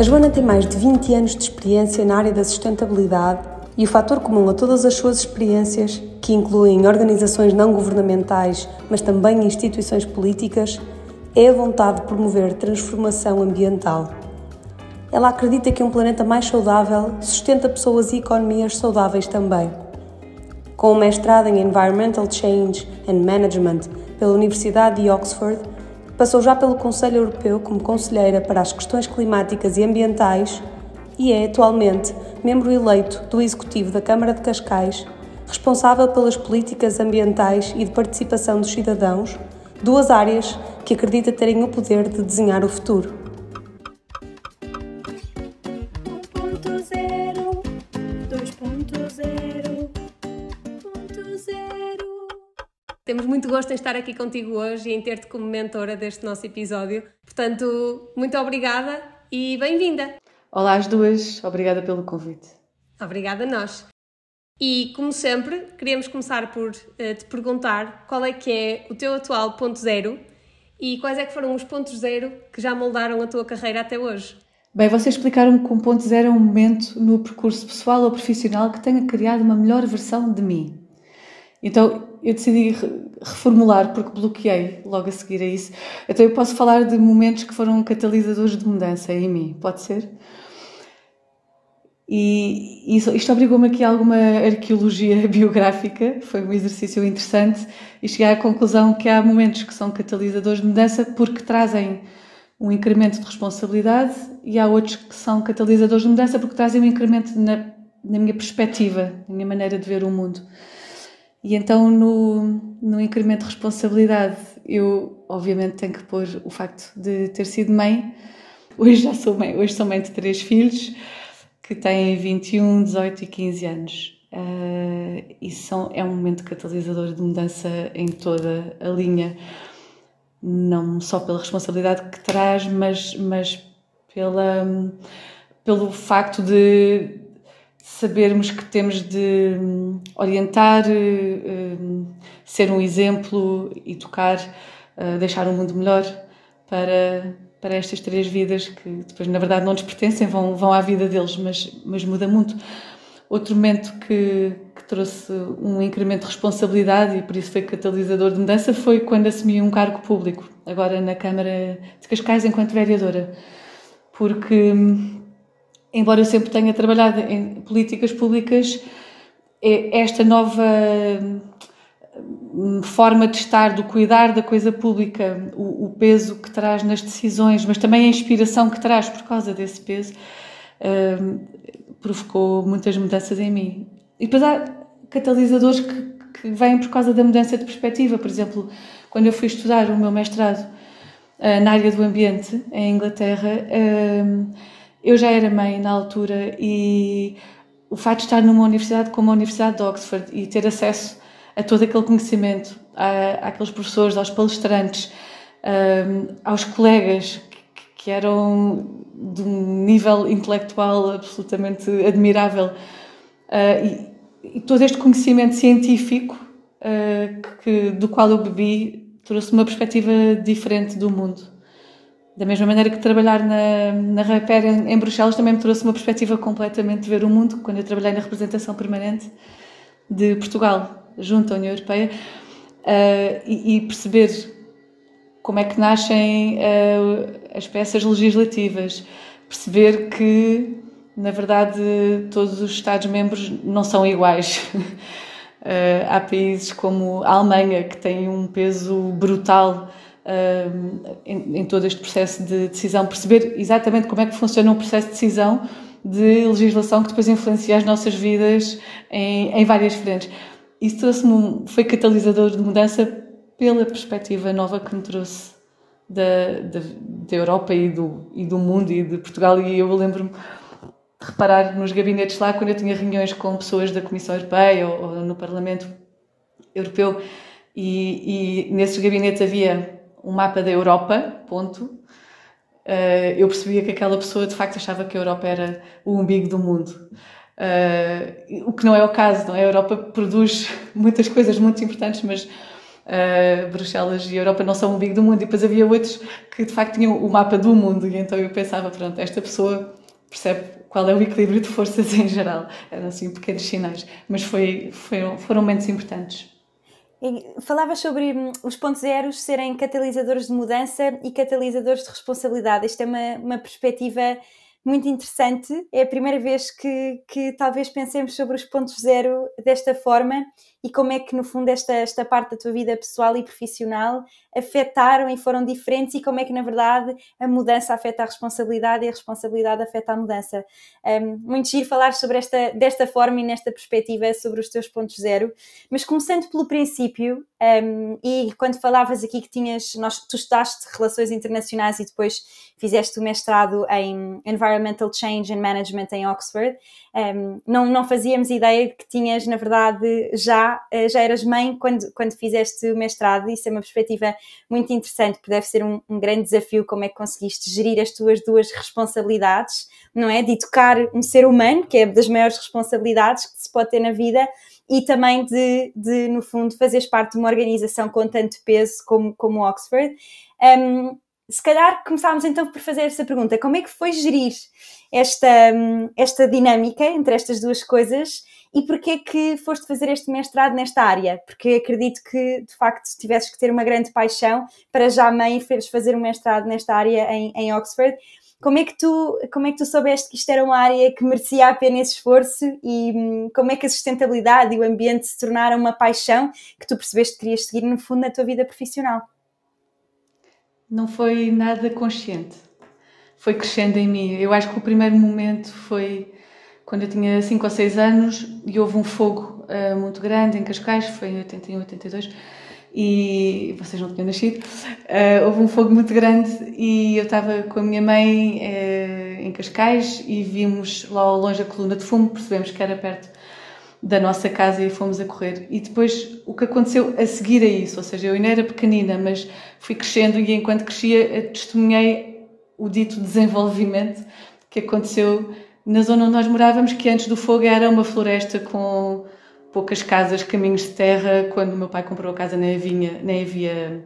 A Joana tem mais de 20 anos de experiência na área da sustentabilidade e o fator comum a todas as suas experiências, que incluem organizações não governamentais, mas também instituições políticas, é a vontade de promover transformação ambiental. Ela acredita que um planeta mais saudável sustenta pessoas e economias saudáveis também. Com um mestrado em Environmental Change and Management pela Universidade de Oxford, passou já pelo Conselho Europeu como conselheira para as questões climáticas e ambientais e é atualmente membro eleito do Executivo da Câmara de Cascais, responsável pelas políticas ambientais e de participação dos cidadãos, duas áreas que acredita terem o poder de desenhar o futuro. Temos muito gosto em estar aqui contigo hoje e em ter-te como mentora deste nosso episódio. Portanto, muito obrigada e bem-vinda. Olá às duas, obrigada pelo convite. Obrigada a nós. E, como sempre, queríamos começar por uh, te perguntar qual é que é o teu atual ponto zero e quais é que foram os pontos zero que já moldaram a tua carreira até hoje. Bem, vocês explicaram-me que um ponto zero é um momento no percurso pessoal ou profissional que tenha criado uma melhor versão de mim. Então eu decidi reformular porque bloqueei logo a seguir a isso. Então eu posso falar de momentos que foram catalisadores de mudança em mim, pode ser? E isso, isto obrigou-me aqui a alguma arqueologia biográfica, foi um exercício interessante, e cheguei à conclusão que há momentos que são catalisadores de mudança porque trazem um incremento de responsabilidade e há outros que são catalisadores de mudança porque trazem um incremento na, na minha perspectiva, na minha maneira de ver o mundo. E então, no, no incremento de responsabilidade, eu obviamente tenho que pôr o facto de ter sido mãe. Hoje já sou mãe, hoje sou mãe de três filhos que têm 21, 18 e 15 anos. Uh, e são, é um momento catalisador de mudança em toda a linha, não só pela responsabilidade que traz, mas, mas pela, pelo facto de sabermos que temos de hum, orientar, hum, ser um exemplo, educar, uh, deixar um mundo melhor para, para estas três vidas que depois, na verdade, não nos pertencem, vão, vão à vida deles, mas, mas muda muito. Outro momento que, que trouxe um incremento de responsabilidade e por isso foi catalisador de mudança foi quando assumi um cargo público, agora na Câmara de Cascais, enquanto vereadora. Porque hum, embora eu sempre tenha trabalhado em políticas públicas, é esta nova hum, forma de estar, do cuidar da coisa pública, o, o, peso que traz nas decisões, mas também a inspiração que traz por causa desse peso, um, provocou muitas mudanças em mim. E depois há catalisadores que, que vêm por causa da mudança de perspectiva. Por exemplo, quando eu fui estudar o meu mestrado uh, na área do ambiente em Inglaterra, um, eu já era mãe na altura e o facto de estar numa universidade como a Universidade de Oxford e ter acesso a todo aquele conhecimento, a, àqueles professores, aos palestrantes, um, aos colegas que, que, eram de um nível intelectual absolutamente admirável uh, e, e, todo este conhecimento científico uh, que, do qual eu bebi trouxe uma perspectiva diferente do mundo. Da mesma maneira que trabalhar na, na Repair em, em Bruxelas também me trouxe uma perspectiva completamente de ver o mundo, quando eu trabalhei na representação permanente de Portugal junto à União Europeia uh, e, e, perceber como é que nascem uh, as peças legislativas, perceber que, na verdade, todos os Estados-membros não são iguais. Uh, há países como a Alemanha que têm um peso brutal em, em, todo este processo de decisão, perceber exatamente como é que funciona um processo de decisão de legislação que depois influencia as nossas vidas em, em várias frentes. Isso trouxe-me, foi catalisador de mudança pela perspectiva nova que me trouxe da, da, da Europa e do, e do mundo e de Portugal. E eu lembro-me de reparar nos gabinetes lá, quando eu tinha reuniões com pessoas da Comissão Europeia ou, ou no Parlamento Europeu, e, e nesses gabinetes havia um mapa da Europa, ponto, uh, eu percebia que aquela pessoa de facto achava que a Europa era o umbigo do mundo. Uh, o que não é o caso, não é? A Europa produz muitas coisas muito importantes, mas uh, Bruxelas e a Europa não são o umbigo do mundo, e depois havia outros que de facto tinham o mapa do mundo, e então eu pensava, pronto, esta pessoa percebe qual é o equilíbrio de forças em geral. Eram assim pequenos sinais, mas foi, foi, foram momentos importantes. Falavas sobre hum, os pontos zeros serem catalisadores de mudança e catalisadores de responsabilidade. Isto é uma, uma perspectiva muito interessante. É a primeira vez que, que talvez pensemos sobre os pontos zero desta forma e como é que, no fundo, esta, esta parte da tua vida pessoal e profissional afetaram e foram diferentes e como é que, na verdade, a mudança afeta a responsabilidade e a responsabilidade afeta a mudança. Um, muito giro falar sobre esta, desta forma e nesta perspectiva sobre os teus pontos zero, mas começando pelo princípio, um, e quando falavas aqui que tinhas, nós, tu estudaste relações internacionais e depois fizeste o mestrado em Environmental Change and Management em Oxford, um, não, não fazíamos ideia que tinhas, na verdade, já, eh, já eras mãe quando, quando fizeste o mestrado, isso é uma perspectiva muito interessante, porque deve ser um, um grande desafio como é que conseguiste gerir as tuas duas responsabilidades, não é? De educar um ser humano, que é das maiores responsabilidades que se pode ter na vida, e também de, de, no fundo, fazeres parte de uma organização com tanto peso como, como Oxford. Um, se calhar começámos então por fazer essa pergunta: como é que foi gerir esta, esta dinâmica entre estas duas coisas e porquê que foste fazer este mestrado nesta área? Porque acredito que de facto tivesses que ter uma grande paixão para já mãe feres fazer um mestrado nesta área em, em Oxford. Como é, que tu, como é que tu soubeste que isto era uma área que merecia a pena esse esforço e hum, como é que a sustentabilidade e o ambiente se tornaram uma paixão que tu percebeste que querias seguir no fundo na tua vida profissional? Não foi nada consciente. Foi crescendo em mim. Eu acho que o primeiro momento foi quando eu tinha 5 ou 6 anos e houve um fogo uh, muito grande em Cascais, foi em 81, 82 e vocês não tinham nascido, uh, houve um fogo muito grande e eu estava com a minha mãe uh, em Cascais e vimos lá ao longe a coluna de fumo, percebemos que era perto da nossa casa e fomos a correr. E depois o que aconteceu a seguir a isso, ou seja, eu ainda era pequenina, mas fui crescendo e enquanto crescia testemunhei o dito desenvolvimento que aconteceu na zona onde nós morávamos, que antes do fogo era uma floresta com poucas casas, caminhos de terra. Quando o meu pai comprou a casa, nem havia, nem havia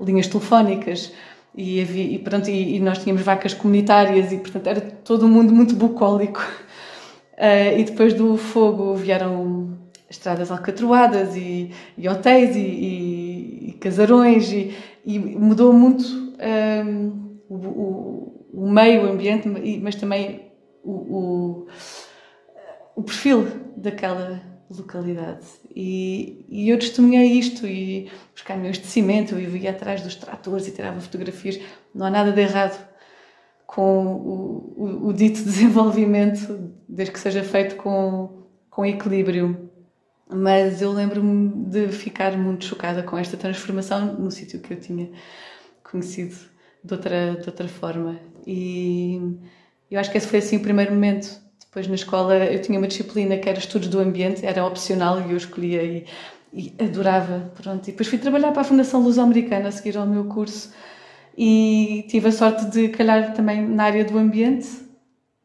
linhas telefónicas. E, havia, e, pronto, e, e, nós tínhamos vacas comunitárias e, portanto, era todo um mundo muito bucólico. Uh, e depois do fogo vieram estradas alcatroadas e, e hotéis e, casarões e, mudou muito um, ehm, o, o, o, meio, ambiente, mas também o, o, o perfil daquela localidade. E, e eu testemunhei isto e os caminhões de cimento, eu ia atrás dos tratores e tirava fotografias. Não há nada de errado com o, o, o dito desenvolvimento, desde que seja feito com, com equilíbrio. Mas eu lembro-me de ficar muito chocada com esta transformação no sítio que eu tinha conhecido de outra, de outra forma. E eu acho que esse foi assim o primeiro momento depois na escola eu tinha uma disciplina que era estudos do ambiente, era opcional e eu escolhia e, e adorava. Pronto. E depois fui trabalhar para a Fundação Luso-Americana a seguir ao meu curso e tive a sorte de calhar também na área do ambiente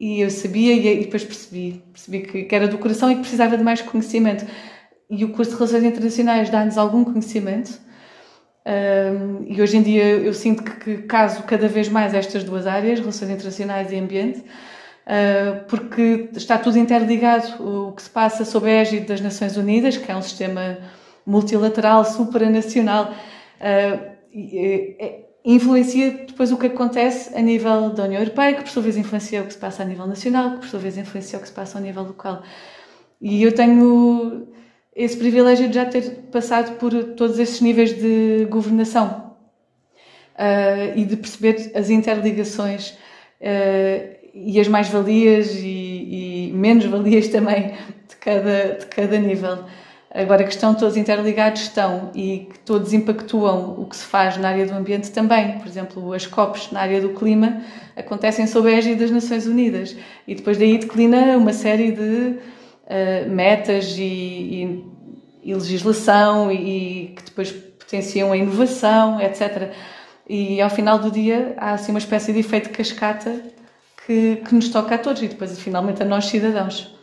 e eu sabia e, depois percebi, percebi que, que, era do coração e que precisava de mais conhecimento. E o curso de Relações Internacionais dá-nos algum conhecimento. Um, e hoje em dia eu sinto que, que caso cada vez mais estas duas áreas, relações internacionais e ambiente, ah, porque está tudo interligado. O que se passa sob a égide das Nações Unidas, que é um sistema multilateral, supranacional, é, influencia depois o que acontece a nível da União Europeia, que por sua vez influencia o que se passa a nível nacional, que por sua vez influencia o que se passa a nível local. E eu tenho esse privilégio de já ter passado por todos esses níveis de governação uh, e de perceber as interligações uh, e as mais-valias e, e menos-valias também de cada, de cada nível. Agora, que estão todos interligados, estão, e que todos impactuam o que se faz na área do ambiente também. Por exemplo, as COPs na área do clima acontecem sob a égide das Nações Unidas. E depois daí declina uma série de uh, metas e, e, e legislação e, e, que depois potenciam a inovação, etc. E ao final do dia há assim uma espécie de efeito cascata que, que nos toca a todos e depois finalmente a nós cidadãos.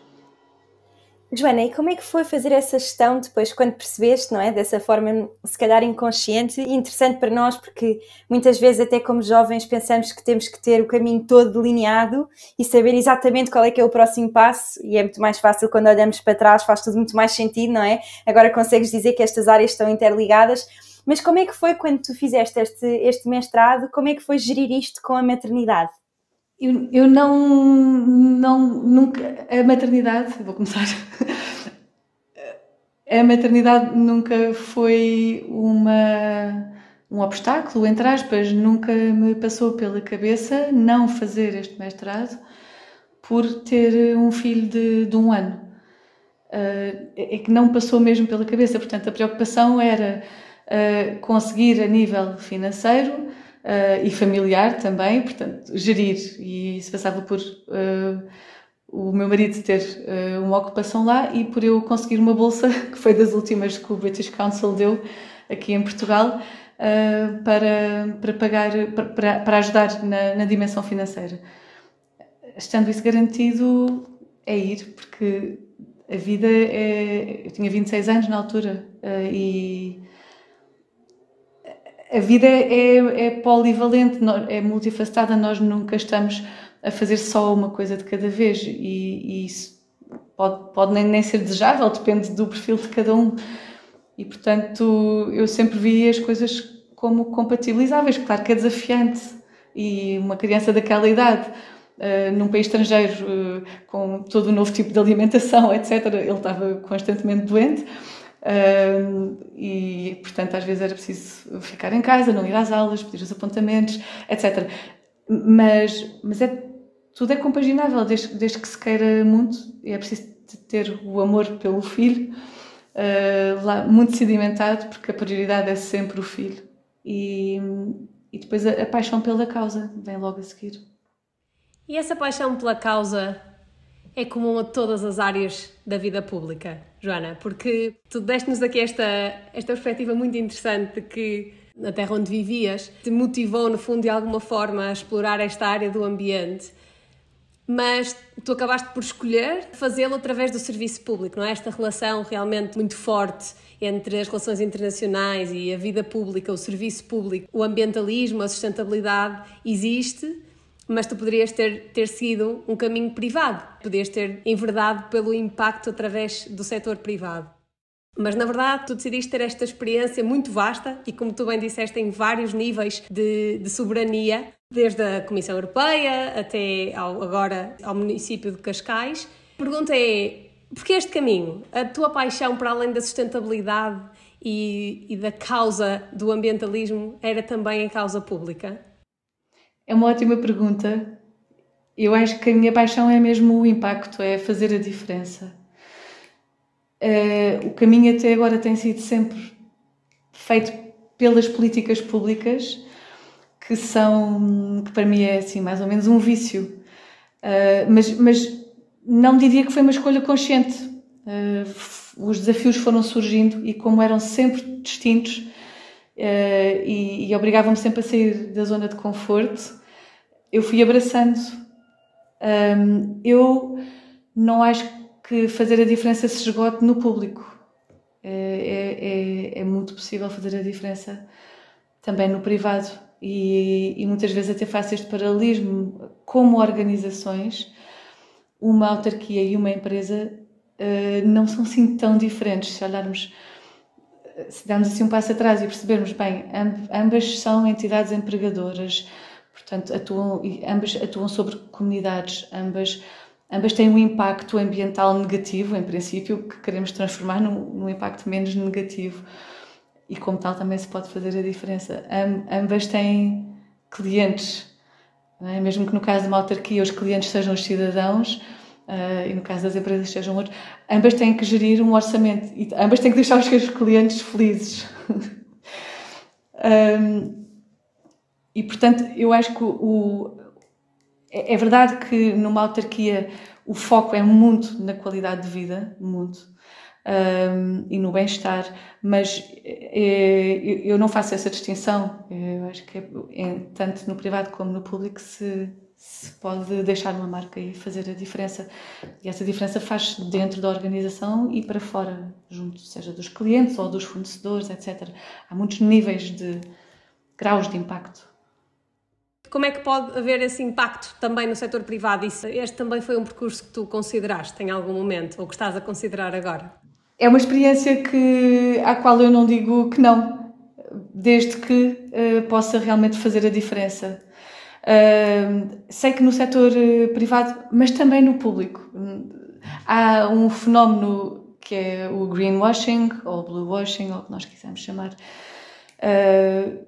Joana, e como é que foi fazer essa gestão depois, quando percebeste, não é? Dessa forma, se calhar inconsciente e interessante para nós, porque muitas vezes, até como jovens, pensamos que temos que ter o caminho todo delineado e saber exatamente qual é que é o próximo passo, e é muito mais fácil quando olhamos para trás, faz tudo muito mais sentido, não é? Agora consegues dizer que estas áreas estão interligadas. Mas como é que foi quando tu fizeste este, este mestrado? Como é que foi gerir isto com a maternidade? Eu, eu não, não, nunca, a maternidade, vou começar, a maternidade nunca foi uma, um obstáculo, entre aspas, nunca me passou pela cabeça não fazer este mestrado por ter um filho de, de um ano. Uh, é que não passou mesmo pela cabeça, portanto a preocupação era uh, conseguir a nível financeiro uh, e familiar também, portanto, gerir. E isso passava por uh, o meu marido ter uh, uma ocupação lá e por eu conseguir uma bolsa, que foi das últimas que o British Council deu aqui em Portugal, para, para pagar, para, para ajudar na, na dimensão financeira. Estando isso garantido, é ir, porque a vida é. Eu tinha 26 anos na altura e a vida é, é, é polivalente, é multifacetada, nós nunca estamos a fazer só uma coisa de cada vez e, e isso pode, pode nem, nem, ser desejável, depende do perfil de cada um. E portanto, eu sempre vi as coisas como compatibilizáveis. Claro que é desafiante e uma criança daquela idade. Uh, num país estrangeiro, uh, com todo um novo tipo de alimentação, etc., ele estava constantemente doente. E, portanto, às vezes era preciso ficar em casa, não ir às aulas, pedir os apontamentos, etc. Mas, mas é, tudo é compaginável, desde, desde que se queira muito, e é preciso ter o amor pelo filho uh, lá, muito sedimentado, porque a prioridade é sempre o filho. E, e depois a, a paixão pela causa vem logo a seguir. E essa paixão pela causa é comum a todas as áreas da vida pública, Joana, porque tu deste-nos aqui esta, esta perspectiva muito interessante de que na terra onde vivias te motivou, no fundo, de alguma forma a explorar esta área do ambiente, mas tu acabaste por escolher fazê-lo através do serviço público, não é? Esta relação realmente muito forte entre as relações internacionais e a vida pública, o serviço público, o ambientalismo, a sustentabilidade existe mas tu poderias ter, ter seguido um caminho privado, podias ter enverdado pelo impacto através do setor privado. Mas na verdade tu decidiste ter esta experiência muito vasta e, como tu bem disseste, em vários níveis de, de soberania, desde a Comissão Europeia até ao, agora ao município de Cascais. A pergunta é: porquê este caminho? A tua paixão para além da sustentabilidade e, e da causa do ambientalismo era também a causa pública? É uma ótima pergunta. Eu acho que a minha paixão é mesmo o impacto, é fazer a diferença. Uh, o caminho até agora tem sido sempre feito pelas políticas públicas, que são, que para mim é assim, mais ou menos um vício. Uh, mas, mas não diria que foi uma escolha consciente. Uh, os desafios foram surgindo e, como eram sempre distintos, e, e obrigavam-me sempre a sair da zona de conforto, eu fui abraçando. Eu não acho que fazer a diferença se esgote no público. É, é, é, é muito possível fazer a diferença também no privado. E, e, muitas vezes até faço este paralelismo. Como organizações, uma autarquia e uma empresa uh, não são assim tão diferentes. Se olharmos se darmos assim um passo atrás e percebermos bem, ambas são entidades empregadoras, portanto, atuam, ambas atuam sobre comunidades, ambas, ambas têm um impacto ambiental negativo, em princípio, que queremos transformar num, num impacto menos negativo. E como tal também se pode fazer a diferença. ambas têm clientes, é? mesmo que no caso de uma autarquia os clientes sejam os cidadãos, uh, e no caso das empresas sejam outros, ambas têm que gerir um orçamento e ambas têm que deixar os seus clientes felizes. um, e portanto, eu acho que o, é, é verdade que numa autarquia o foco é muito na qualidade de vida, muito. Um, e no bem-estar, mas é, eu não faço essa distinção. Eu acho que é, é, tanto no privado como no público se, se pode deixar uma marca e fazer a diferença. E essa diferença faz dentro da organização e para fora, junto, seja dos clientes ou dos fornecedores, etc. Há muitos níveis de graus de impacto. Como é que pode haver esse impacto também no setor privado? Isso, este também foi um percurso que tu consideraste em algum momento ou que estás a considerar agora? É uma experiência que, à qual eu não digo que não, desde que uh, possa realmente fazer a diferença. Sei que no setor uh, privado, mas também no público, há um fenómeno que é o greenwashing ou bluewashing, ou o que nós quisermos chamar, uh,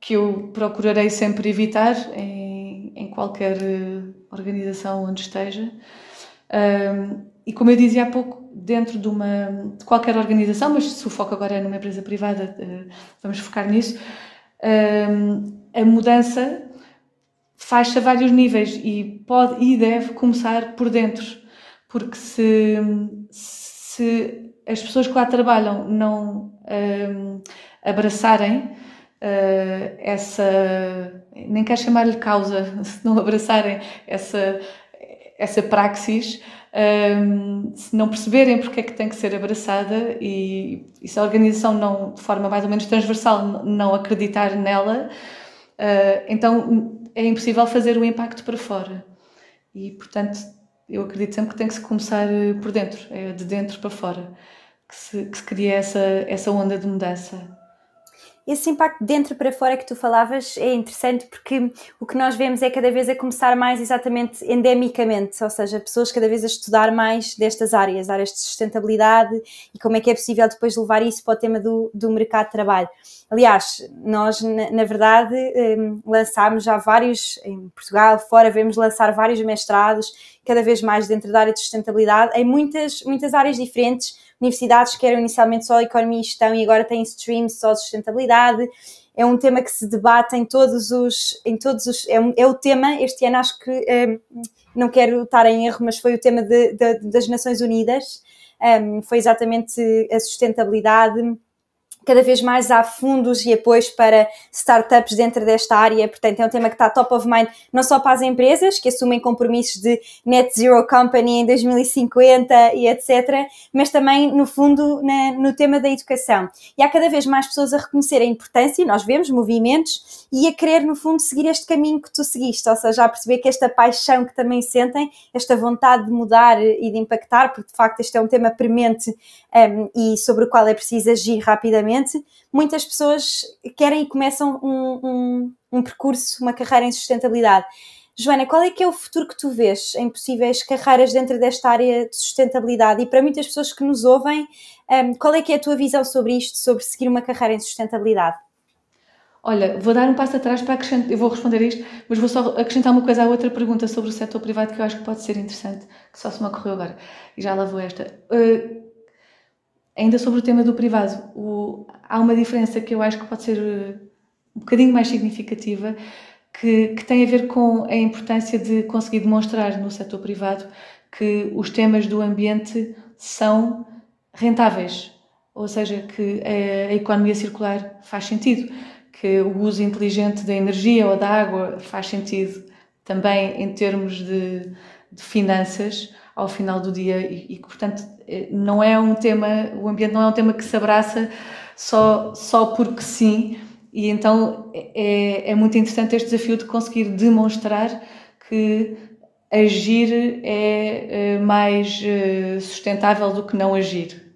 que eu procurarei sempre evitar em, qualquer eh, organização onde esteja. E como eu dizia há pouco, dentro de, uma, de qualquer organização, mas se o foco agora é numa empresa privada, vamos focar nisso, a mudança faz-se a vários níveis e pode e deve começar por dentro. Porque se, se as pessoas que lá trabalham não um, abraçarem uh, essa, nem quero chamar-lhe causa, se não abraçarem essa, essa praxis, um, se não perceberem porque é que tem que ser abraçada e, e, se a organização não, de forma mais ou menos transversal, não acreditar nela, uh, então é impossível fazer o impacto para fora. E, portanto, eu acredito sempre que tem que se começar eh, por dentro, é de dentro para fora, que se, que se cria essa, essa onda de mudança esse impacto de dentro para fora que tu falavas é interessante porque o que nós vemos é cada vez a começar mais exatamente endemicamente, ou seja, pessoas cada vez a estudar mais destas áreas, áreas de sustentabilidade e como é que é possível depois levar isso para o tema do, do mercado de trabalho. Aliás, nós, na, na verdade, um, lançámos já vários, em Portugal, fora, vemos lançar vários mestrados, cada vez mais dentro da área de sustentabilidade, em muitas, muitas áreas diferentes, universidades que eram inicialmente só economia e gestão e agora têm streams só de sustentabilidade. É um tema que se debate em todos os. Em todos os é, um, é o tema, este ano acho que, um, não quero estar em erro, mas foi o tema de, de, das Nações Unidas, um, foi exatamente a sustentabilidade cada vez mais há fundos e apoios para startups dentro desta área, portanto é um tema que está top of mind não só para as empresas que assumem compromissos de net zero company em 2050 e etc, mas também no fundo na, no tema da educação. E há cada vez mais pessoas a reconhecer a importância, nós vemos movimentos, e a querer no fundo seguir este caminho que tu seguiste, ou seja, a perceber que esta paixão que também sentem, esta vontade de mudar e de impactar, porque de facto este é um tema premente um, e sobre o qual é preciso agir rapidamente, muitas pessoas querem e começam um, um, um percurso, uma carreira em sustentabilidade. Joana, qual é que é o futuro que tu vês em possíveis carreiras dentro desta área de sustentabilidade? E para muitas pessoas que nos ouvem, um, qual é que é a tua visão sobre isto, sobre seguir uma carreira em sustentabilidade? Olha, vou dar um passo atrás para acrescentar, eu vou responder isto, mas vou só acrescentar uma coisa à outra pergunta sobre o setor privado que eu acho que pode ser interessante, que só se me ocorreu agora, e já lá vou esta. Uh, ainda sobre o tema do privado, o, há uma diferença que eu acho que pode ser uh, um bocadinho mais significativa, que, que, tem a ver com a importância de conseguir demonstrar no setor privado que os temas do ambiente são rentáveis, ou seja, que a, a economia circular faz sentido, que o uso inteligente da energia ou da água faz sentido também em termos de, de finanças ao final do dia e, e, portanto eh, não é um tema o ambiente não é um tema que se abraça só só porque sim. E então é, é muito interessante este desafio de conseguir demonstrar que agir é, é mais eh, sustentável do que não agir.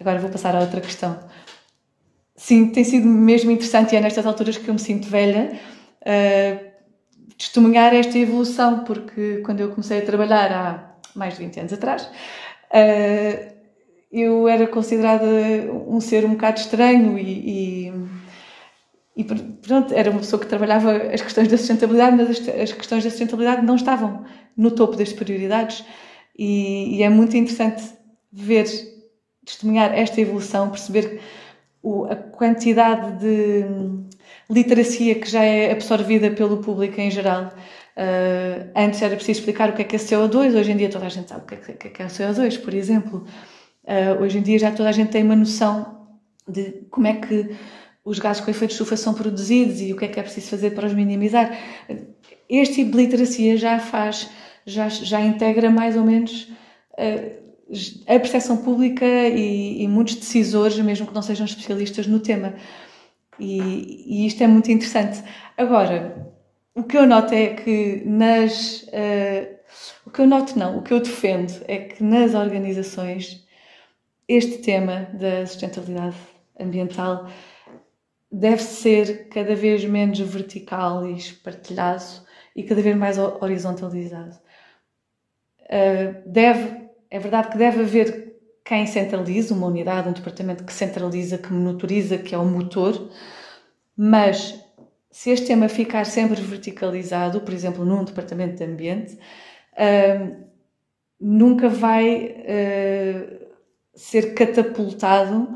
Agora vou passar a outra questão. Sim tem sido mesmo interessante e é nestas alturas que eu me sinto velha testemunhar esta evolução, porque quando eu comecei a trabalhar há mais de 20 anos atrás, uh, eu era considerada um ser um bocado estranho e, e, e, pronto, era uma pessoa que trabalhava as questões da sustentabilidade, mas as, as questões da sustentabilidade não estavam no topo das prioridades. E, e é muito interessante ver, testemunhar esta evolução, perceber o, a quantidade de literacia que já é absorvida pelo público em geral. Uh, antes era preciso explicar o que é que é CO2, hoje em dia toda a gente sabe o que é que é, é, é CO2, por exemplo. Uh, hoje em dia já toda a gente tem uma noção de como é que os gases com efeito de estufa são produzidos e o que é que é preciso fazer para os minimizar. este tipo de literacia já faz, já, já integra mais ou menos a percepção pública e, e, muitos decisores, mesmo que não sejam especialistas no tema. E, e, isto é muito interessante. Agora, o que eu noto é que nas. Uh, o que eu noto, não, o que eu defendo é que nas organizações este tema da sustentabilidade ambiental deve ser cada vez menos vertical e espartilhado e cada vez mais horizontalizado. Uh, deve é verdade que deve haver quem centralize, uma unidade, um departamento que centraliza, que monitoriza, que é o motor, mas se este tema ficar sempre verticalizado, por exemplo, num departamento de ambiente, uh, nunca vai uh, ser catapultado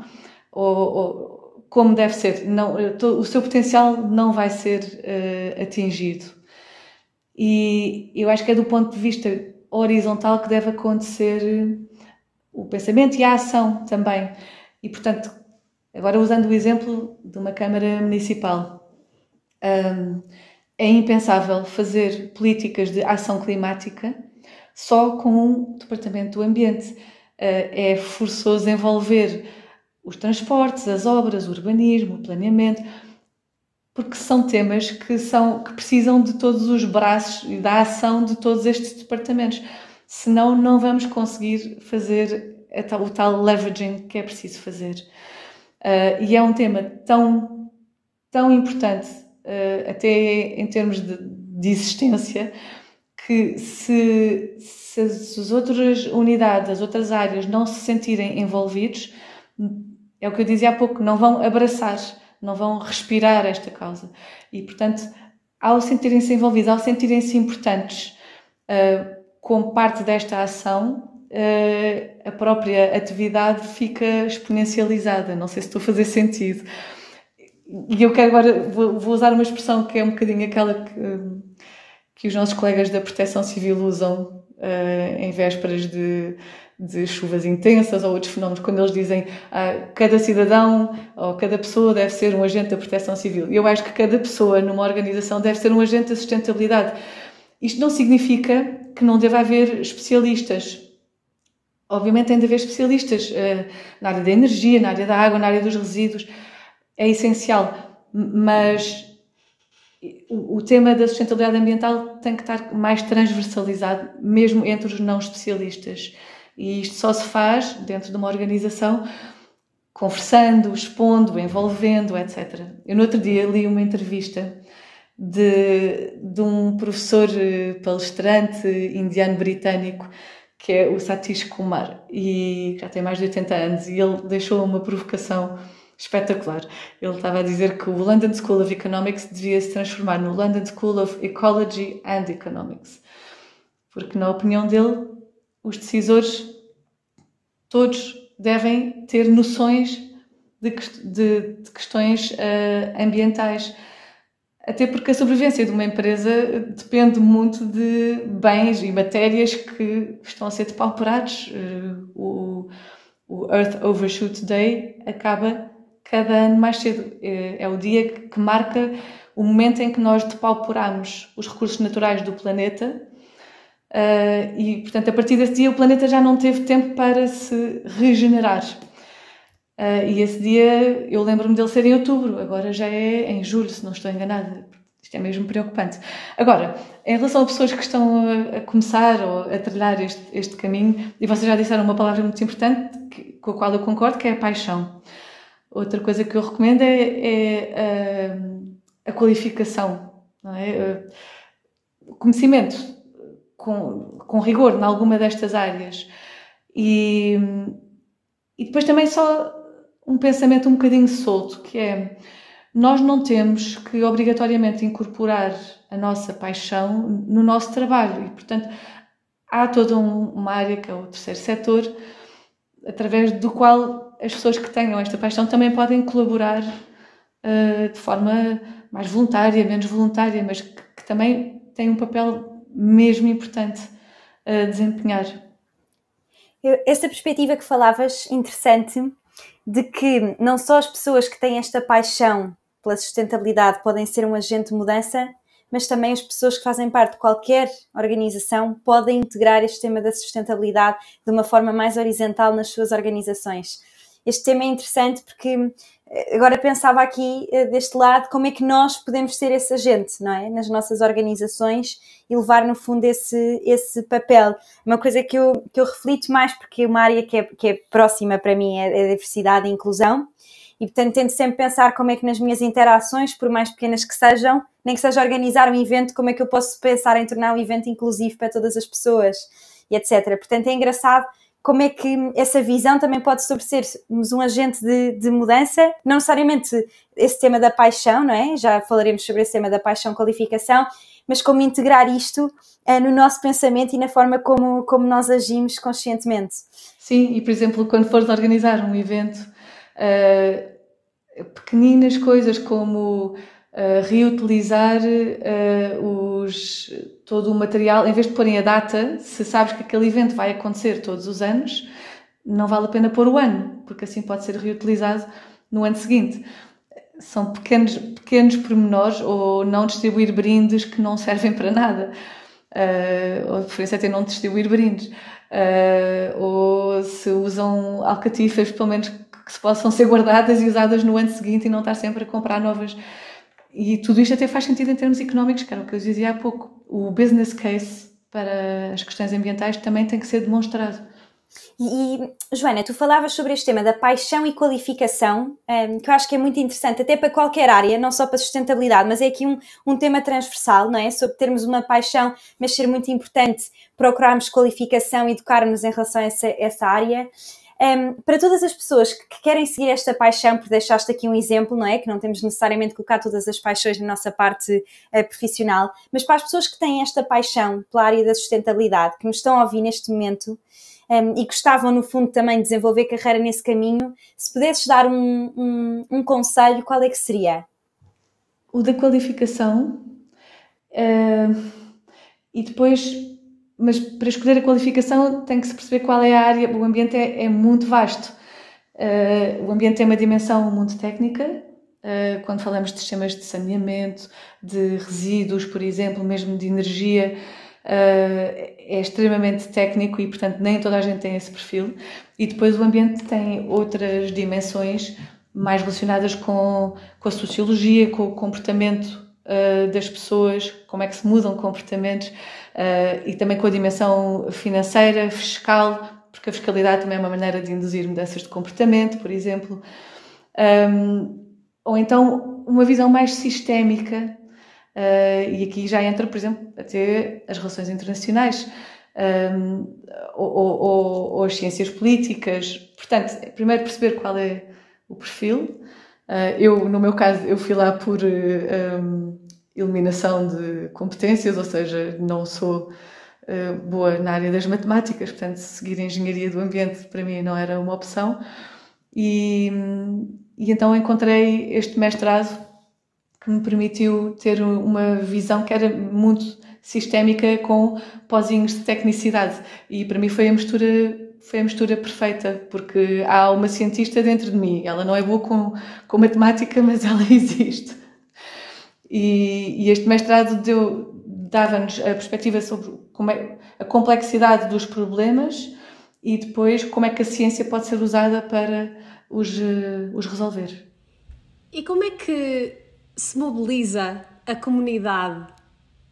ou, ou, como deve ser. Não, o seu potencial não vai ser uh, atingido. E eu acho que é do ponto de vista horizontal que deve acontecer eh, o pensamento e a ação também. E, portanto, agora usando o exemplo de uma Câmara Municipal, um, é impensável fazer políticas de ação climática só com um Departamento do Ambiente. Uh, é forçoso envolver os transportes, as obras, o urbanismo, o planeamento, porque são temas que, são, que precisam de todos os braços e da ação de todos estes departamentos. Senão, não vamos conseguir fazer o tal leveraging que é preciso fazer. Uh, e é um tema tão, tão importante, uh, até em termos de, de existência, que se, se as outras unidades, as outras áreas não se sentirem envolvidos, é o que eu dizia há pouco, não vão abraçar não vão respirar esta causa. E, portanto, ao sentirem-se envolvidos, ao sentirem-se importantes uh, como parte desta ação, uh, a própria atividade fica exponencializada. Não sei se estou a fazer sentido. E eu quero agora, vou, vou usar uma expressão que é um bocadinho aquela que, que os nossos colegas da Proteção Civil usam uh, em vésperas de de chuvas intensas ou outros fenómenos, quando eles dizem ah, cada cidadão ou cada pessoa deve ser um agente da proteção civil. Eu acho que cada pessoa numa organização deve ser um agente da sustentabilidade. Isto não significa que não deva haver especialistas. Obviamente tem de haver especialistas ah, na área da energia, na área da água, na área dos resíduos. É essencial. Mas o, o tema da sustentabilidade ambiental tem que estar mais transversalizado, mesmo entre os não especialistas. E isto só se faz dentro de uma organização conversando, expondo, envolvendo, etc. Eu no outro dia li uma entrevista de, de um professor eh, palestrante indiano-britânico que é o Satish Kumar e já tem mais de 80 anos e ele deixou uma provocação espetacular. Ele estava a dizer que o London School of Economics devia se transformar no London School of Ecology and Economics. Porque, na opinião dele, os decisores todos devem ter noções de, de, de questões uh, ambientais. Até porque a sobrevivência de uma empresa depende muito de bens e matérias que estão a ser depauperados. Uh, o, o Earth Overshoot Day acaba cada ano mais cedo. É, é o dia que marca o momento em que nós depauperamos os recursos naturais do planeta Uh, e, portanto, a partir desse dia o planeta já não teve tempo para se regenerar. Uh, e esse dia, eu lembro-me dele ser em outubro, agora já é em julho, se não estou enganada. Isto é mesmo preocupante. Agora, em relação a pessoas que estão a, a começar ou a trilhar este, este, caminho, e vocês já disseram uma palavra muito importante, que, com a qual eu concordo, que é a paixão. Outra coisa que eu recomendo é, é a, a qualificação, é? o conhecimento com, com rigor em alguma destas áreas. E, e depois também só um pensamento um bocadinho solto, que é nós não temos que obrigatoriamente incorporar a nossa paixão no nosso trabalho e, portanto, há toda um, uma área que é o terceiro setor, através do qual as pessoas que tenham esta paixão também podem colaborar uh, de forma mais voluntária, menos voluntária, mas que, que também têm um papel mesmo importante a desempenhar. Essa perspectiva que falavas, interessante, de que não só as pessoas que têm esta paixão pela sustentabilidade podem ser um agente de mudança, mas também as pessoas que fazem parte de qualquer organização podem integrar este tema da sustentabilidade de uma forma mais horizontal nas suas organizações. Este tema é interessante porque eh, agora pensava aqui eh, deste lado como é que nós podemos ser esse agente, não é? Nas nossas organizações e levar no fundo esse, esse papel. Uma coisa que eu, que eu reflito mais porque é uma área que é, que é próxima para mim é a diversidade e inclusão e portanto tento sempre pensar como é que nas minhas interações, por mais pequenas que sejam, nem que seja organizar um evento, como é que eu posso pensar em tornar um evento inclusivo para todas as pessoas e etc. Portanto é engraçado como é que essa visão também pode sermos um agente de, de, mudança, não necessariamente esse tema da paixão, não é? Já falaremos sobre esse tema da paixão qualificação, mas como integrar isto uh, no nosso pensamento e na forma como, como nós agimos conscientemente. Sim, e por exemplo, quando fores organizar um evento, uh, pequeninas coisas como uh, reutilizar uh, os, todo o material, em vez de porem a data, se sabes que aquele evento vai acontecer todos os anos, não vale a pena pôr o ano, porque assim pode ser reutilizado no ano seguinte. São pequenos, pequenos pormenores ou não distribuir brindes que não servem para nada. Uh, ou a preferência é ter não distribuir brindes. Uh, ou se usam alcatifas, pelo menos que possam ser guardadas e usadas no ano seguinte e não estar sempre a comprar novas. E tudo isto até faz sentido em termos económicos, que era o que eu dizia há pouco. O business case para as questões ambientais também tem que ser demonstrado. E, Joana, tu falavas sobre este tema da paixão e qualificação, um, que eu acho que é muito interessante, até para qualquer área, não só para sustentabilidade, mas é aqui um, um tema transversal, não é? Sobre termos uma paixão, mas ser muito importante procurarmos qualificação educarmos em relação a essa, essa área. Um, para todas as pessoas que querem seguir esta paixão, por deixaste aqui um exemplo, não é? Que não temos necessariamente colocar todas as paixões na nossa parte uh, profissional, mas para as pessoas que têm esta paixão pela área da sustentabilidade, que nos estão a ouvir neste momento um, e gostavam, no fundo, também de desenvolver carreira nesse caminho, se pudesses dar um, um, um conselho, qual é que seria? O da qualificação. Uh, e depois mas para escolher a qualificação tem que se perceber qual é a área. O ambiente é, é muito vasto. Uh, o ambiente tem uma dimensão muito técnica. Uh, quando falamos de sistemas de saneamento, de resíduos, por exemplo, mesmo de energia, uh, é extremamente técnico e, portanto, nem toda a gente tem esse perfil. E depois o ambiente tem outras dimensões mais relacionadas com, com a sociologia, com o comportamento das pessoas, como é que se mudam comportamentos uh, e também com a dimensão financeira, fiscal, porque a fiscalidade também é uma maneira de induzir mudanças de comportamento, por exemplo. Um, ou então uma visão mais sistémica, uh, e aqui já entra, por exemplo, até as relações internacionais. Um, ou, ou, ou, as ciências políticas. Portanto, primeiro perceber qual é o perfil. Uh, eu, no meu caso, eu fui lá por um, eliminação de competências, ou seja, não sou uh, boa na área das matemáticas, portanto, seguir a engenharia do ambiente para mim não era uma opção. E, e então encontrei este mestrado que me permitiu ter uma visão que era muito sistémica com pozinhos de tecnicidade. E para mim foi a mistura foi a mistura perfeita porque há uma cientista dentro de mim. Ela não é boa com, com matemática mas ela existe e, e este mestrado dava-nos a perspectiva sobre como é, a complexidade dos problemas e depois como é que a ciência pode ser usada para os, eh, os resolver. E como é que se mobiliza a comunidade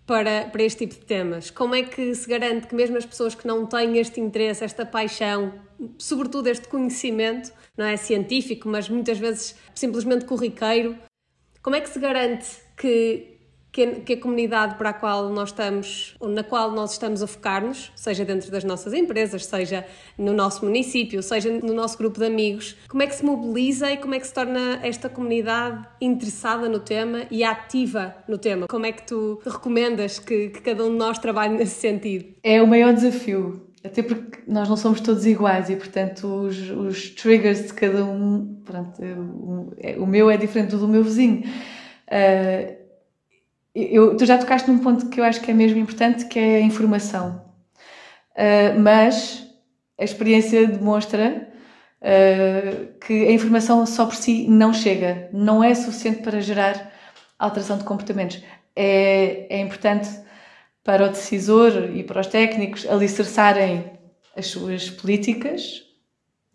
para, para este tipo de temas? Como é que se garante que mesmo as pessoas que não têm este interesse, esta paixão, sobretudo este conhecimento, não é científico, mas muitas vezes simplesmente corriqueiro, como é que se garante que, que, que a comunidade para a qual nós estamos, na qual nós estamos a focar-nos, seja dentro das nossas empresas, seja no nosso município, seja no nosso grupo de amigos, como é que se mobiliza e como é que se torna esta comunidade interessada no tema e ativa no tema? Como é que tu recomendas que, que cada um de nós trabalhe nesse sentido? É o maior desafio até porque nós não somos todos iguais e, portanto, os, os triggers de cada um, pronto, o, é, o meu é diferente do meu vizinho. Uh, eu, tu já tocaste num ponto que eu acho que é mesmo importante, que é a informação. Uh, mas a experiência demonstra uh, que a informação só por si não chega, não é suficiente para gerar alteração de comportamentos. é, é importante para o decisor e para os técnicos alicerçarem as suas políticas,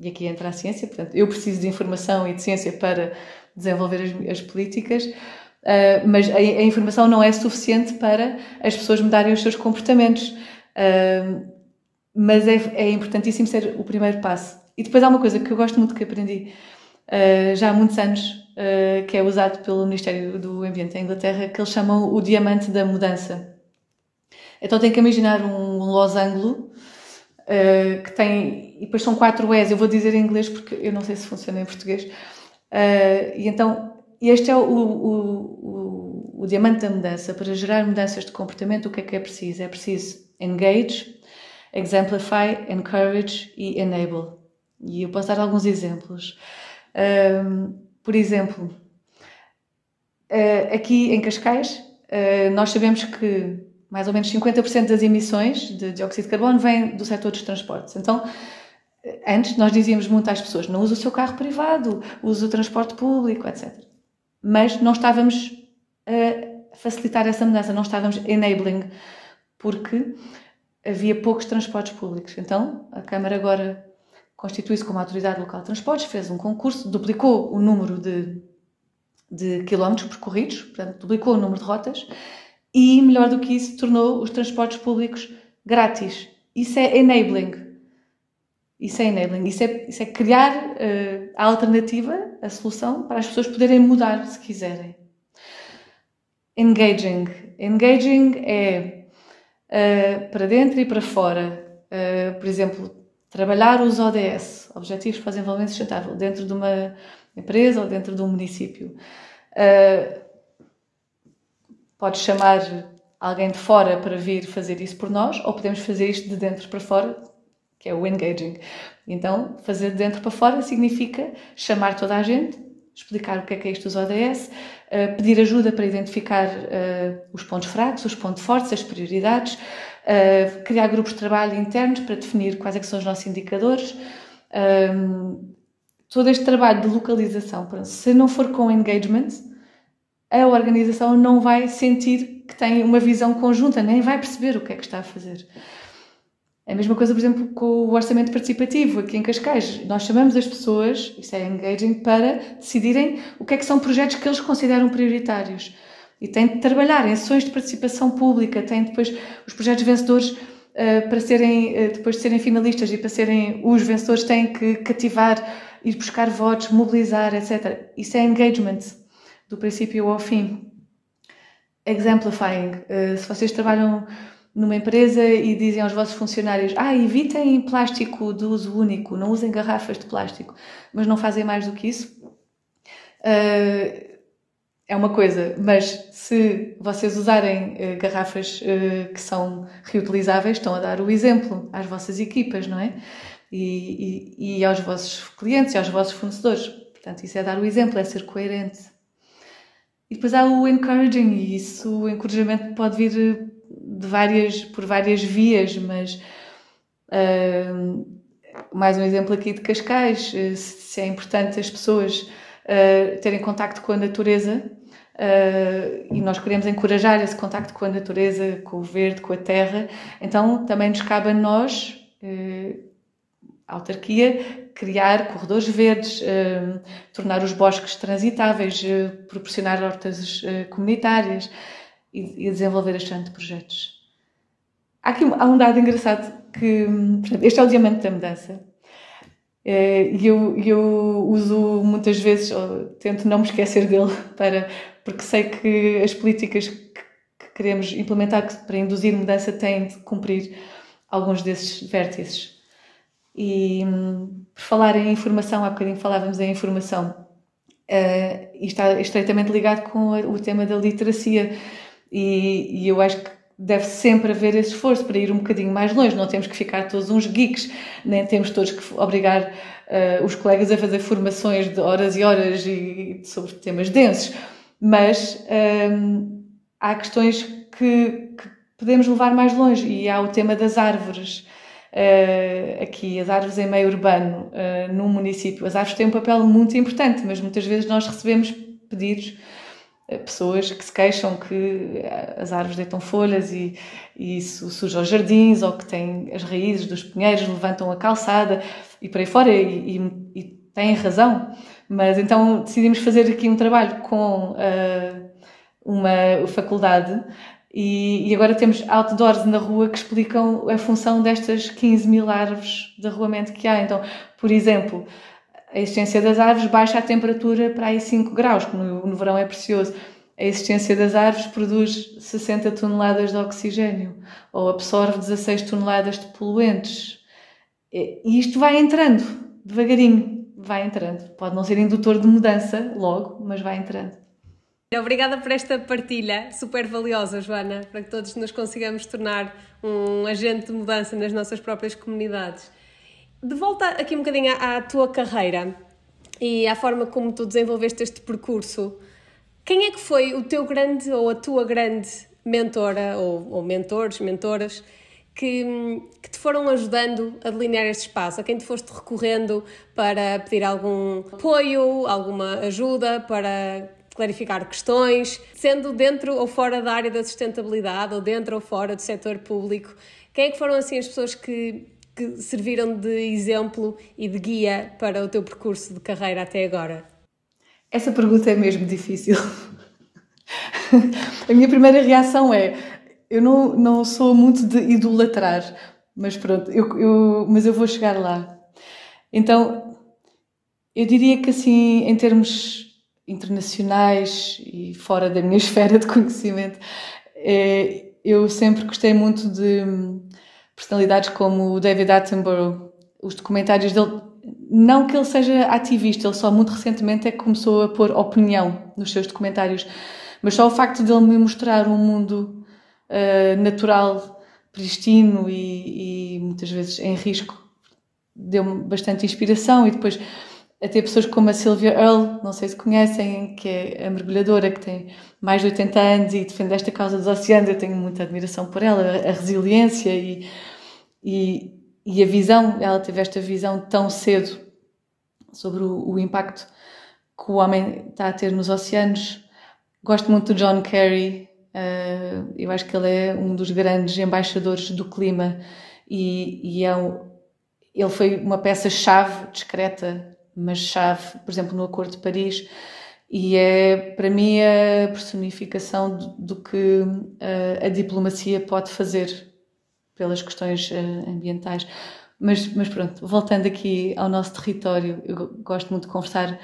e aqui entra a ciência, portanto, eu preciso de informação e de ciência para desenvolver as, as políticas, uh, mas a, a, informação não é suficiente para as pessoas mudarem os seus comportamentos. Uh, mas é, é importantíssimo ser o primeiro passo. E depois há uma coisa que eu gosto muito que aprendi uh, já há muitos anos, que é usado pelo Ministério do Ambiente em Inglaterra, que eles chamam o diamante da mudança. Então tem que imaginar um, um losango que tem. E depois são quatro E's, eu vou dizer em inglês porque eu não sei se funciona em português. E então, este é o, o, o, o, diamante da mudança. Para gerar mudanças de comportamento, o que é que é preciso? É preciso engage, exemplify, encourage e enable. E eu posso dar alguns exemplos. Um, por exemplo, uh, aqui em Cascais, uh, nós sabemos que mais ou menos 50% das emissões de dióxido de carbono vêm do setor dos transportes. Então, antes nós dizíamos muito às pessoas: não use o seu carro privado, use o transporte público, etc. Mas não estávamos a facilitar essa mudança, não estávamos enabling, porque havia poucos transportes públicos. Então, a Câmara agora constitui-se como autoridade local de transportes, fez um concurso, duplicou o número de, de quilómetros percorridos, portanto, duplicou o número de rotas e, melhor do que isso, tornou os transportes públicos grátis. Isso é enabling. Isso é enabling. Isso é, isso é criar uh, a alternativa, a solução, para as pessoas poderem mudar se quiserem. Engaging. Engaging é uh, para dentro e para fora. Uh, por exemplo, trabalhar os ODS, Objetivos para Desenvolvimento Sustentável, dentro de uma empresa ou dentro de um município. Podes chamar alguém de fora para vir fazer isso por nós, ou podemos fazer isto de dentro para fora, que é o engaging. Então, fazer de dentro para fora significa chamar toda a gente, explicar o que é que é isto dos ODS, eh, pedir ajuda para identificar uh, os pontos fracos, os pontos fortes, as prioridades, uh, criar grupos de trabalho internos para definir quais é são os nossos indicadores. Um, todo este trabalho de localização, se não for com engagement, a organização não vai sentir que tem uma visão conjunta, nem vai perceber o que é que está a fazer. É a mesma coisa, por exemplo, com o orçamento participativo aqui em Cascais. Nós chamamos as pessoas, isso é engaging, para decidirem o que é que são projetos que eles consideram prioritários. E têm de trabalhar em sessões de participação pública, têm depois os projetos vencedores uh, para serem, uh, depois de serem finalistas e para serem os vencedores, têm que cativar, ir buscar votos, mobilizar, etc. Isso é engagement do princípio ao fim. Exemplifying. Uh, se vocês trabalham numa empresa e dizem aos vossos funcionários: ah, evitem plástico de uso único, não usem garrafas de plástico, mas não fazem mais do que isso, uh, é uma coisa. Mas se vocês usarem uh, garrafas uh, que são reutilizáveis, estão a dar o exemplo às vossas equipas, não é? E, e, e aos vossos clientes e aos vossos fornecedores. Portanto, isso é dar o exemplo, é ser coerente. E depois há o encouraging, e isso, o encorajamento pode vir de várias, por várias vias, mas uh, mais um exemplo aqui de Cascais, eh, se é importante as pessoas uh, terem contacto com a natureza uh, e nós queremos encorajar esse contacto com a natureza, com o verde, com a terra, então também nos cabe a nós, a autarquia, criar corredores verdes, tornar os bosques transitáveis, proporcionar hortas comunitárias e, e, desenvolver este ano de projetos. Há aqui há um dado engraçado que, portanto, este é o diamante da mudança. E eu, eu uso muitas vezes, tento não me esquecer dele, para, porque sei que as políticas que, que queremos implementar para induzir mudança têm de cumprir alguns desses vértices. E por falar em informação, há bocadinho falávamos em informação, uh, e está estreitamente ligado com o tema da literacia, e, e eu acho que deve sempre haver esse esforço para ir um bocadinho mais longe. Não temos que ficar todos uns geeks, nem temos todos que obrigar uh, os colegas a fazer formações de horas e horas e, sobre temas densos, mas um, eh, há questões que, que, podemos levar mais longe e há o tema das árvores uh, aqui as árvores em meio urbano, uh, município. As árvores têm um papel muito importante, mas muitas vezes nós recebemos pedidos pessoas que se queixam que eh, as árvores deitam folhas e, e isso suja os jardins ou que têm as raízes dos pinheiros levantam a calçada e por aí fora e, e, e têm razão mas então decidimos fazer aqui um trabalho com uh, uma faculdade e, e, agora temos outdoors na rua que explicam a função destas 15 mil árvores de arruamento que há. Então, por exemplo, a existência das árvores baixa a temperatura para aí 5 graus, que no, verão é precioso. A existência das árvores produz 60 toneladas de oxigênio ou absorve 16 toneladas de poluentes. E isto vai entrando devagarinho, vai entrando. Pode não ser indutor de mudança logo, mas vai entrando. Obrigada por esta partilha super valiosa, Joana, para que todos nos consigamos tornar um agente de mudança nas nossas próprias comunidades. De volta aqui um bocadinho à, à tua carreira e à forma como tu desenvolveste este percurso, quem é que foi o teu grande ou a tua grande mentora ou, ou mentores, mentoras que, que, te foram ajudando a delinear este espaço? A quem te foste recorrendo para pedir algum apoio, alguma ajuda, para clarificar questões, sendo dentro ou fora da área da sustentabilidade ou dentro ou fora do setor público. Quem é que foram assim as pessoas que, que serviram de exemplo e de guia para o teu percurso de carreira até agora? Essa pergunta é mesmo difícil. A minha primeira reação é: eu não, não sou muito de idolatrar, mas pronto, eu, eu, mas eu vou chegar lá. Então, eu diria que assim, em termos internacionais e fora da minha esfera de conhecimento, é, eu sempre gostei muito de personalidades como o David Attenborough, os documentários dele. Não que ele seja ativista, ele só muito recentemente é que começou a pôr opinião nos seus documentários, mas só o facto de ele me mostrar um mundo uh, natural, pristino e, e muitas vezes em risco deu-me bastante inspiração e depois até pessoas como a Sylvia Earle, não sei se conhecem, que é a mergulhadora que tem mais de 80 anos e defende esta causa dos oceanos. Eu tenho muita admiração por ela, a resiliência e, e, e a visão. Ela teve esta visão tão cedo sobre o, o, impacto que o homem está a ter nos oceanos. Gosto muito do John Kerry, uh, eu acho que ele é um dos grandes embaixadores do clima e, e é um, ele foi uma peça-chave discreta mas chave, por exemplo, no Acordo de Paris, e é para mim a personificação do, do que a, eh, a, diplomacia pode fazer pelas questões uh, ambientais. Mas, mas pronto, voltando aqui ao nosso território, eu gosto muito de conversar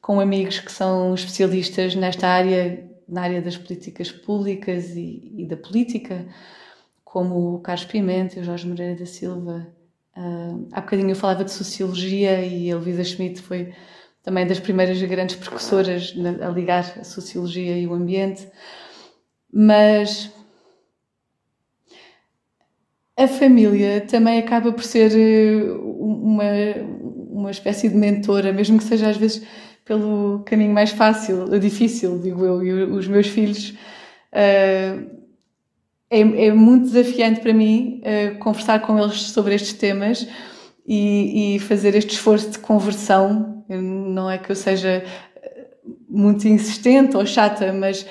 com amigos que são especialistas nesta área, na área das políticas públicas e, e da política, como o Carlos Pimenta o Jorge Moreira da Silva, Uh, há bocadinho eu falava de sociologia e a Luísa Schmidt foi também das primeiras grandes precursoras a ligar a sociologia e o ambiente, mas a família também acaba por ser eh, uma, uma espécie de mentora, mesmo que seja às vezes pelo caminho mais fácil, difícil, digo eu, e os meus filhos. Uh, é, é muito desafiante para mim uh, conversar com eles sobre estes temas e, e, fazer este esforço de conversão. Não é que eu seja eh, muito insistente ou chata, mas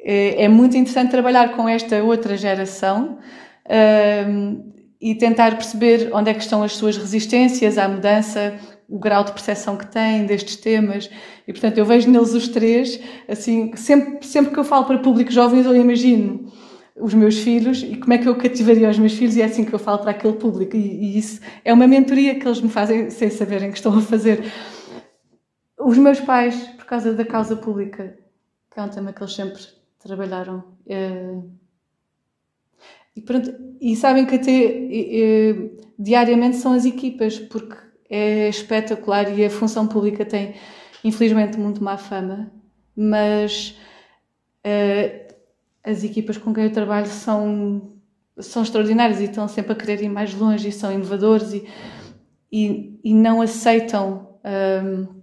é, é muito interessante trabalhar com esta outra geração uh, e tentar perceber onde é que estão as suas resistências à mudança, o grau de percepção que têm destes temas. E, portanto, eu vejo neles os três, assim, sempre, sempre que eu falo para públicos jovens, eu imagino os meus filhos e como é que eu cativaria os meus filhos e é assim que eu falo para aquele público. E, e, isso é uma mentoria que eles me fazem sem saberem que estão a fazer. Os meus pais por causa da causa pública que é um tema que eles sempre trabalharam é... e, pronto, e sabem que até é, é, diariamente são as equipas porque é espetacular e a função pública tem infelizmente muito má fama mas as equipas com quem eu trabalho são, são extraordinárias e estão sempre a querer ir mais longe e são inovadores e, e, e não aceitam um,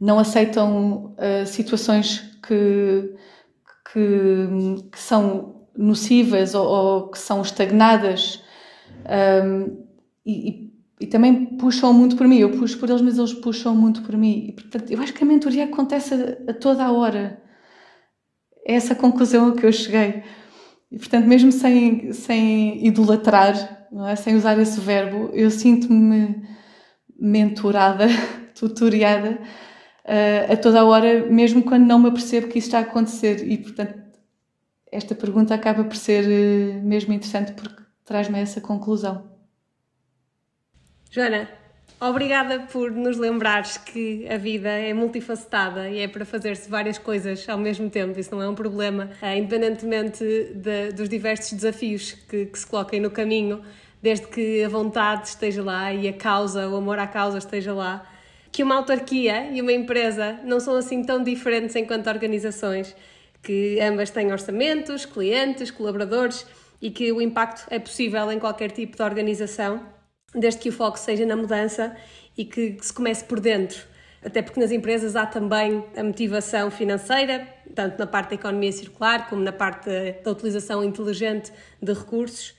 não aceitam uh, situações que, que, que, são nocivas ou, ou, que são estagnadas um, e, e, também puxam muito por mim. Eu puxo por eles, mas eles puxam muito por mim. E, portanto, eu acho que a mentoria acontece a, a toda a hora é essa conclusão a que eu cheguei. E, portanto, mesmo sem, sem idolatrar, não é? sem usar esse verbo, eu sinto-me mentorada, tutoriada uh, a toda a hora, mesmo quando não me apercebo que isso está a acontecer. E, portanto, esta pergunta acaba por ser uh, mesmo interessante porque traz-me essa conclusão. Joana, obrigada por nos lembrares que a vida é multifacetada e é para fazer-se várias coisas ao mesmo tempo. Isso não é um problema, uh, independentemente de, dos diversos desafios que, que se coloquem no caminho, desde que a vontade esteja lá e a causa, o amor à causa esteja lá que uma autarquia e uma empresa não são assim tão diferentes enquanto organizações, que ambas têm orçamentos, clientes, colaboradores e que o impacto é possível em qualquer tipo de organização, desde que o foco seja na mudança e que se comece por dentro. Até porque nas empresas há também a motivação financeira, tanto na parte da economia circular como na parte da utilização inteligente de recursos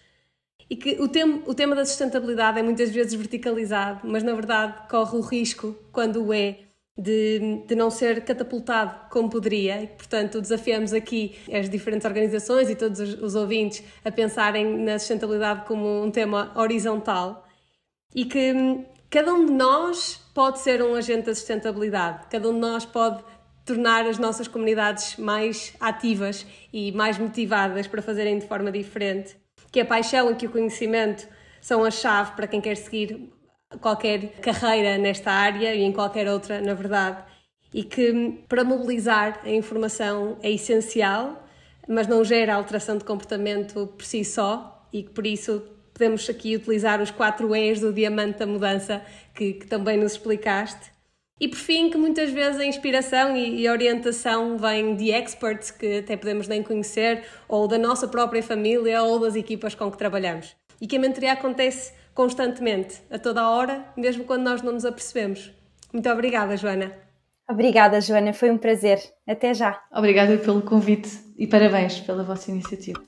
e que o, tem, o tema da sustentabilidade é muitas vezes verticalizado, mas na verdade corre o risco, quando o é, de, de não ser catapultado como poderia. E, portanto, desafiamos aqui as diferentes organizações e todos os, os ouvintes a pensarem na sustentabilidade como um tema horizontal e que hum, cada um de nós pode ser um agente da sustentabilidade, cada um de nós pode tornar as nossas comunidades mais ativas e mais motivadas para fazerem de forma diferente que a paixão e que o conhecimento são a chave para quem quer seguir qualquer carreira nesta área e em qualquer outra, na verdade. E que para mobilizar a informação é essencial, mas não gera alteração de comportamento por si só e que por isso podemos aqui utilizar os quatro E's do diamante da mudança que, que também nos explicaste e por fim, que muitas vezes a inspiração e, a orientação vem de experts que até podemos nem conhecer, ou da nossa própria família, ou das equipas com que trabalhamos. E que a mentoria acontece constantemente, a toda a hora, mesmo quando nós não nos apercebemos. Muito obrigada, Joana. Obrigada, Joana, foi um prazer. Até já. Obrigada pelo convite e parabéns pela vossa iniciativa.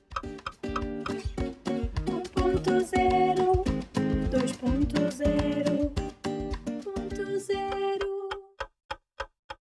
Ponto zero.